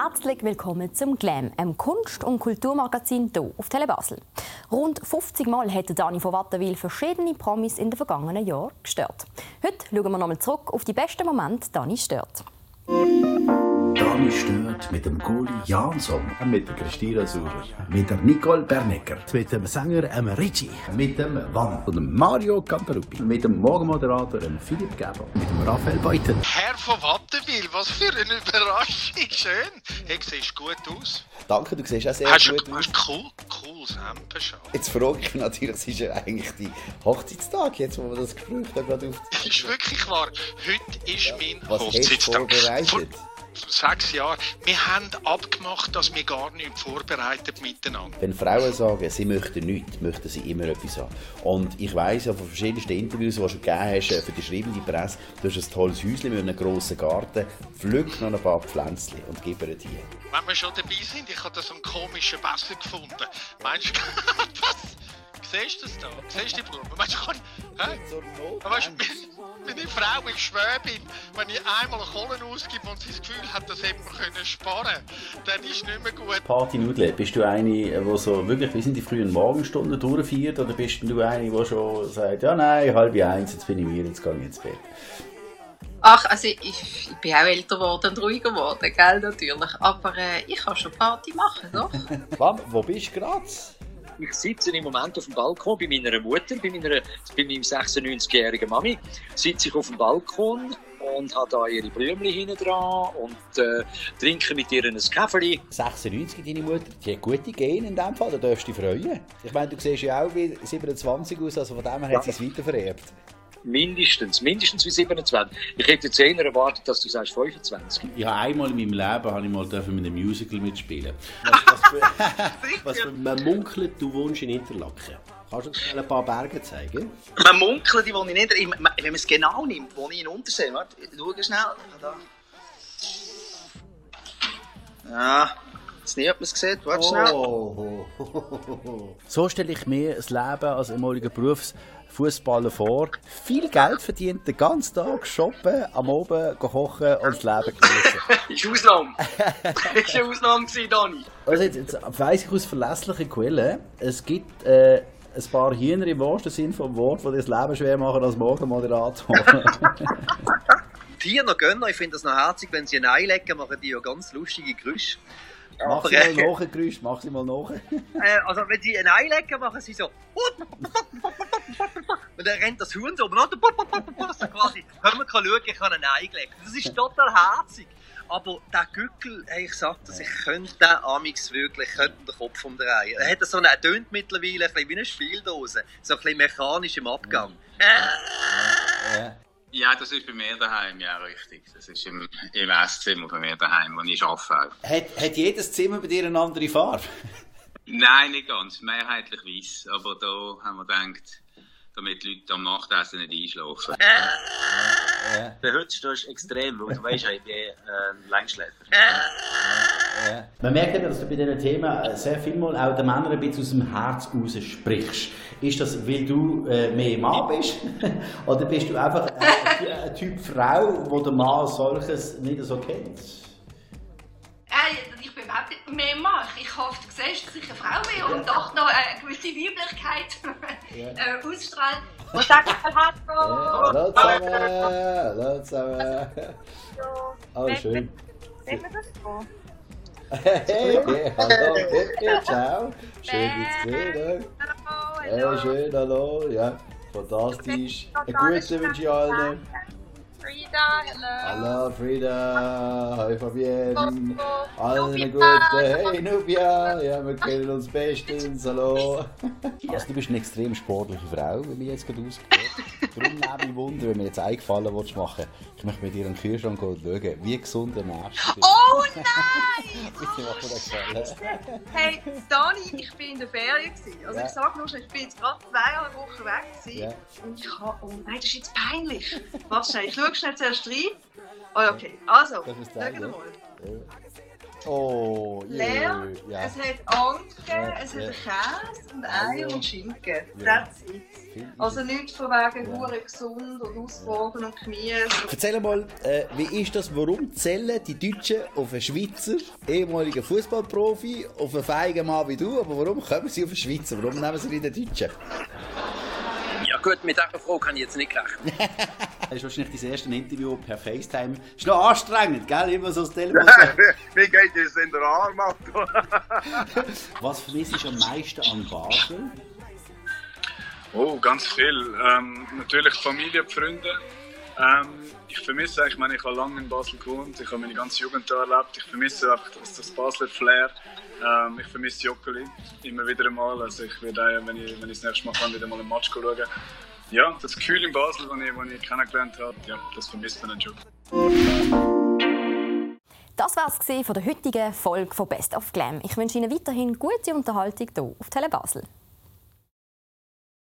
Herzlich willkommen zum Glam, einem Kunst- und Kulturmagazin hier auf Tele Basel. Rund 50 Mal hat Dani von Wattenwil verschiedene Promis in den vergangenen Jahren gestört. Heute schauen wir nochmal zurück auf die besten Momente Dani stört. Dani stört mit dem Goli Jansson. Mit der Christina Sauer. Mit der Nicole Bernecker. Mit dem Sänger ähm, Richie. Mit dem Wann. Und dem Mario Camperuppi. Mit dem Morgenmoderator ähm, Philipp Geber. Mit dem Raphael Beuten. Herr von Wattenwil, was für eine Überraschung. Schön. Hey, siehst gut aus. Danke, du siehst auch sehr Hast du gut aus. hast cool, cooles Hemd Jetzt frage ich natürlich, es ist ja eigentlich die Hochzeitstag, jetzt wo wir das Gespräch da gerade auf... Ist wirklich wahr. Heute ist mein Was hast du Hochzeitstag. vorbereitet? Vor sechs Jahren. Wir haben abgemacht, dass wir gar nichts vorbereiten miteinander. Wenn Frauen sagen, sie möchten nichts, möchten sie immer etwas haben. Und ich weiss ja von verschiedensten Interviews, die du schon gegeben hast äh, für die schreibende Presse, du hast ein tolles Häuschen mit einem grossen Garten, pflück noch ein paar Pflänzchen und gib ihr die. Wenn wir schon dabei sind, ich habe da so einen komischen Besser gefunden. Meinst du, was? Siehst du das da? Siehst du die Blumen? Meinst du, kann ich, hä? Aber weißt du, meine Frau ist Schwäbin. Wenn ich einmal Kohlen ausgebe und sie das Gefühl hat, dass hätte man können sparen dann ist nicht mehr gut. Partynudle, bist du eine, die so wirklich bis in die frühen Morgenstunden durchfeiert oder bist du eine, die schon sagt, ja nein, halb eins, jetzt bin ich müde, jetzt gehe ich ins Bett? Ach, also ich, ich bin auch älter geworden und ruhiger geworden, gell, natürlich. Aber äh, ich kann schon Party machen, doch. Mom, wo bist du gerade? Ich sitze im Moment auf dem Balkon bei meiner Mutter, bei, meiner, bei meinem 96-jährigen Mami. Sitze ich auf dem Balkon und habe da ihre Blümchen hinten dran und äh, trinke mit ihr ein Kaffee. 96 deine Mutter, die hat gute Gene in dem Fall, da darfst du dich freuen. Ich meine, du siehst ja auch wie 27 aus, also von dem her hat sie es weiter vererbt. Mindestens, mindestens wie 27. Ich hätte jetzt eher erwartet, dass du sagst 25. Ich habe einmal in meinem Leben habe ich mal dürfen mit einem Musical mitspielen. Was, was, man munkelt, du wohnst in Interlaken. Kannst du uns schnell ein paar Berge zeigen? Man munkelt, die wohnen nicht. Wenn man es genau nimmt, wohne ich in Untersee. Warte, schau schnell. Da. Ja, jetzt nicht, ob man es sieht. Warte schnell. Oh. So stelle ich mir das Leben als ehemaliger Berufsfußballer vor. Viel Geld verdient, den ganzen Tag shoppen, am Abend kochen und das Leben genießen. ist Ausnahme. ist eine Ausnahme gewesen, Dani. Also jetzt, jetzt weiss ich aus verlässlichen Quellen, es gibt äh, ein paar Hühner im wahrsten Sinn vom Wort, die das Leben schwer machen als Morgenmoderator. Tiere noch Gönner, ich finde das noch herzig, wenn sie ein Ei legen, machen die ja ganz lustige Geräusche. Mach sie mal nach, Geräusch, mach sie mal nach. Äh, also wenn sie ein Ei legen, machen sie so. Und dann rennt das Huhn so oben runter. So quasi, können wir schauen, ich habe ein Ei gelegt. Das ist total herzig. Aber der Gückel, hey, ich sag das, ich könnte den Amix wirklich, ich könnte den Kopf um den Ei. Er hat so eine, er tönt mittlerweile ein bisschen wie eine Spieldose. So ein bisschen mechanisch im Abgang. Ja. Ja, das ist bei mir daheim, ja, richtig. Das ist im, im Esszimmer bei mir daheim, wo ich arbeite. Hat, hat jedes Zimmer bei dir eine andere Farbe? Nein, nicht ganz. Mehrheitlich weiß. Aber da haben wir gedacht, damit die Leute am Nachtessen nicht einschlafen. Der Hütz ist extrem, weil du weißt, ich bin äh, Langschläfer. Man merkt eben, dass du bei diesen Themen sehr viel mal auch den Männern ein bisschen aus dem Herz raus sprichst. Ist das, weil du äh, mehr Mann bist? Oder bist du einfach ein, ein Typ Frau, wo der Mann solches nicht so kennt? Äh, ich bin überhaupt nicht mehr Mann. Ich hoffe, du siehst, dass ich eine Frau bin und doch noch eine gewisse Weiblichkeit äh, ausstrahlen. Und sag mal Hallo zusammen, hallo zusammen. Oh, schön. Sehen wir das so? Hey, hallo, Pippi, ciao. Schön, dich zu sehen. Hallo, Hey, schön, hallo. Ja, fantastisch. Einen guten wünsche ich allen. Frida, hello. Hallo Frieda, hi Fabienne, Hallo. einen Nubia. guten, hey Nubia, ja wir kennen uns bestens, hallo. Also du bist eine extrem sportliche Frau, wie mir jetzt gerade ausgehört. Darum nehme ich Wunder, wenn mir jetzt eingefallen willst machen, ich möchte mit dir in den Kühlschrank gehen und schauen, wie gesund der Mensch ist. Oh nein! Gefallen. Hey, Dani, ich bin in der Ferien. Gewesen. Also Ja. ich sag nur schon, ich bin jetzt gerade zweieinhalb Wochen weg gewesen. Ja. Und ich habe... Oh nein, das ist jetzt peinlich. Warte schnell, ich schaue schnell zuerst rein. Oh, okay. Also, schauen wir ja. mal. Oh, leer. ja. Es hat Ja, es hat ja. Käse und Eier und Schinken. Ja. That's it. Also nichts von wegen hure gesund und Auswogen und Gemüse. Erzähl mal, äh, wie ist das, warum zählen die Deutschen auf einen Schweizer, ehemaligen Fußballprofi, auf einen feigen Mann wie du, aber warum kommen sie auf einen Schweizer? Warum nehmen sie nicht den Deutschen? Gut, mit dieser Frage kann ich jetzt nicht gerechnet. Das ist wahrscheinlich dein erstes Interview per FaceTime. Ist noch anstrengend, gell? Immer so das Telefon. Wie geht es in der Arm, Alter? Was vermisst du am meisten an Basel? Oh, ganz viel. Ähm, natürlich Familie, Freunde. Ähm, ich vermisse ich meine, ich habe lange in Basel gewohnt, ich habe meine ganze Jugend da erlebt. Ich vermisse einfach das, das Basler Flair. Ähm, ich vermisse Joggeli immer wieder einmal. Also ich werde, auch, wenn ich, wenn ich das nächste Mal kann, wieder mal einen Match schauen. Ja, das Gefühl in Basel, das ich, ich kennengelernt habe, ja, das vermisst man schon. Das war es von der heutigen Folge von Best of Glam. Ich wünsche Ihnen weiterhin gute Unterhaltung hier auf Tele Basel.